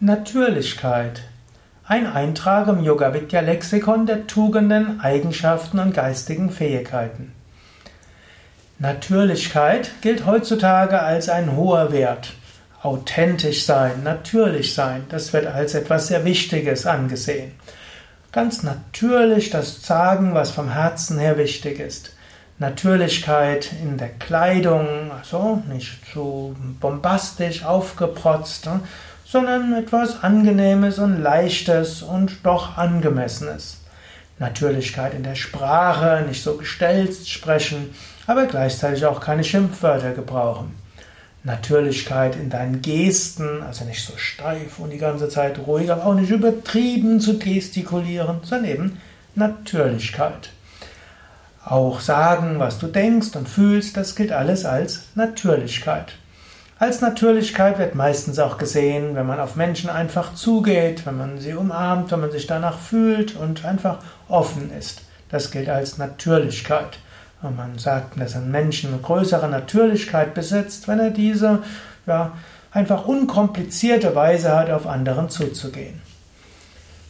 Natürlichkeit. Ein Eintrag im Yoga Vidya Lexikon der Tugenden, Eigenschaften und geistigen Fähigkeiten. Natürlichkeit gilt heutzutage als ein hoher Wert. Authentisch sein, natürlich sein, das wird als etwas sehr Wichtiges angesehen. Ganz natürlich das sagen, was vom Herzen her wichtig ist. Natürlichkeit in der Kleidung, also nicht zu bombastisch aufgeprotzt, ne, sondern etwas Angenehmes und Leichtes und doch Angemessenes. Natürlichkeit in der Sprache, nicht so gestelzt sprechen, aber gleichzeitig auch keine Schimpfwörter gebrauchen. Natürlichkeit in deinen Gesten, also nicht so steif und die ganze Zeit ruhig, aber auch nicht übertrieben zu gestikulieren, sondern eben Natürlichkeit. Auch sagen, was du denkst und fühlst, das gilt alles als Natürlichkeit. Als Natürlichkeit wird meistens auch gesehen, wenn man auf Menschen einfach zugeht, wenn man sie umarmt, wenn man sich danach fühlt und einfach offen ist. Das gilt als Natürlichkeit. Und man sagt, dass ein Mensch eine größere Natürlichkeit besitzt, wenn er diese ja, einfach unkomplizierte Weise hat, auf anderen zuzugehen.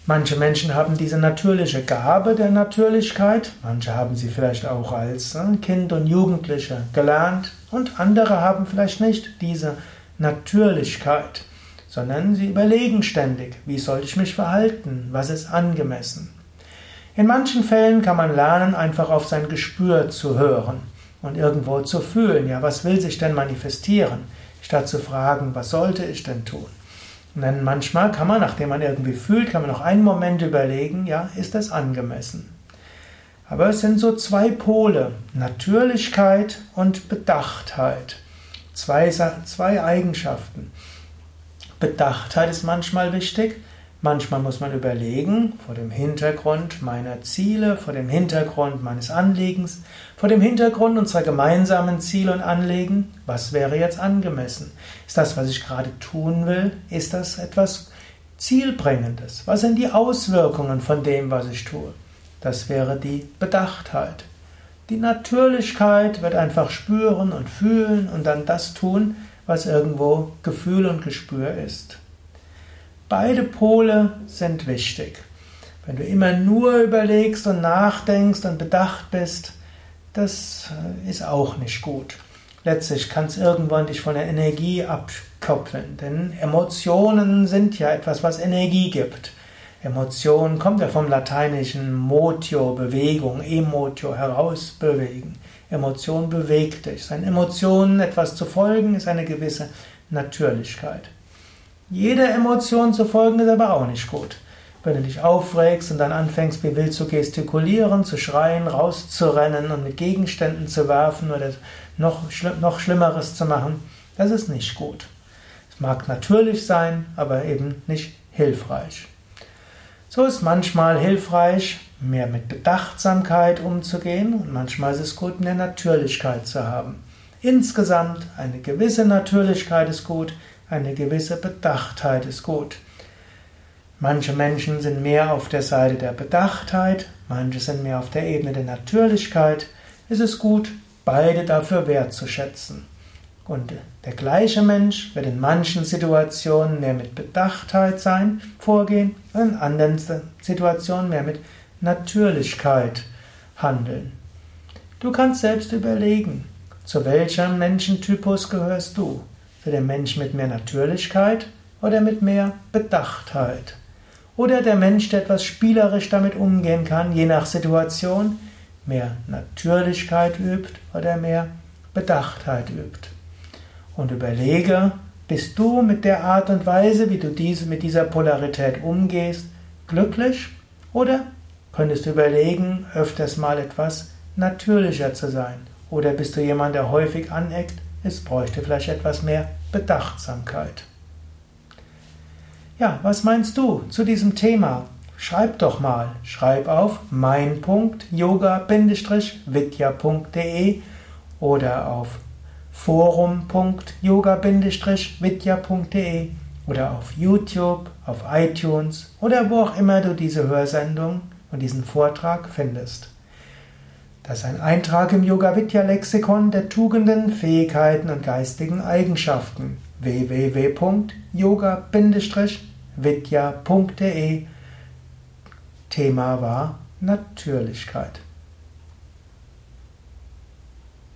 Manche Menschen haben diese natürliche Gabe der Natürlichkeit, manche haben sie vielleicht auch als äh, Kind und Jugendliche gelernt. Und andere haben vielleicht nicht diese Natürlichkeit, sondern sie überlegen ständig, wie soll ich mich verhalten, was ist angemessen. In manchen Fällen kann man lernen, einfach auf sein Gespür zu hören und irgendwo zu fühlen, ja, was will sich denn manifestieren, statt zu fragen, was sollte ich denn tun. Und manchmal kann man, nachdem man irgendwie fühlt, kann man noch einen Moment überlegen, ja, ist das angemessen? Aber es sind so zwei Pole, Natürlichkeit und Bedachtheit. Zwei, zwei Eigenschaften. Bedachtheit ist manchmal wichtig, Manchmal muss man überlegen, vor dem Hintergrund meiner Ziele, vor dem Hintergrund meines Anliegens, vor dem Hintergrund unserer gemeinsamen Ziele und Anliegen, was wäre jetzt angemessen? Ist das, was ich gerade tun will, ist das etwas Zielbringendes? Was sind die Auswirkungen von dem, was ich tue? Das wäre die Bedachtheit. Die Natürlichkeit wird einfach spüren und fühlen und dann das tun, was irgendwo Gefühl und Gespür ist. Beide Pole sind wichtig. Wenn du immer nur überlegst und nachdenkst und bedacht bist, das äh, ist auch nicht gut. Letztlich kann es irgendwann dich von der Energie abkoppeln, denn Emotionen sind ja etwas, was Energie gibt. Emotion kommt ja vom lateinischen motio, Bewegung, emotio, herausbewegen. Emotion bewegt dich. Seinen Emotionen etwas zu folgen, ist eine gewisse Natürlichkeit. Jeder Emotion zu folgen ist aber auch nicht gut. Wenn du dich aufregst und dann anfängst, wie wild zu gestikulieren, zu schreien, rauszurennen und mit Gegenständen zu werfen oder noch, noch Schlimmeres zu machen, das ist nicht gut. Es mag natürlich sein, aber eben nicht hilfreich. So ist manchmal hilfreich, mehr mit Bedachtsamkeit umzugehen und manchmal ist es gut, mehr Natürlichkeit zu haben. Insgesamt eine gewisse Natürlichkeit ist gut, eine gewisse Bedachtheit ist gut. Manche Menschen sind mehr auf der Seite der Bedachtheit, manche sind mehr auf der Ebene der Natürlichkeit. Es ist gut, beide dafür wertzuschätzen. Und der gleiche Mensch wird in manchen Situationen mehr mit Bedachtheit sein, vorgehen, und in anderen Situationen mehr mit Natürlichkeit handeln. Du kannst selbst überlegen, zu welchem Menschentypus gehörst du? Den Mensch mit mehr Natürlichkeit oder mit mehr Bedachtheit? Oder der Mensch, der etwas spielerisch damit umgehen kann, je nach Situation, mehr Natürlichkeit übt oder mehr Bedachtheit übt. Und überlege, bist du mit der Art und Weise, wie du diese, mit dieser Polarität umgehst, glücklich? Oder könntest du überlegen, öfters mal etwas natürlicher zu sein? Oder bist du jemand, der häufig aneckt es bräuchte vielleicht etwas mehr Bedachtsamkeit. Ja, was meinst du zu diesem Thema? Schreib doch mal. Schreib auf mein.yoga-vidya.de oder auf forum.yoga-vidya.de oder auf YouTube, auf iTunes oder wo auch immer du diese Hörsendung und diesen Vortrag findest. Das ist ein Eintrag im Yoga Vidya Lexikon der Tugenden, Fähigkeiten und geistigen Eigenschaften www.yoga-vidya.de vidya.de. Thema war Natürlichkeit.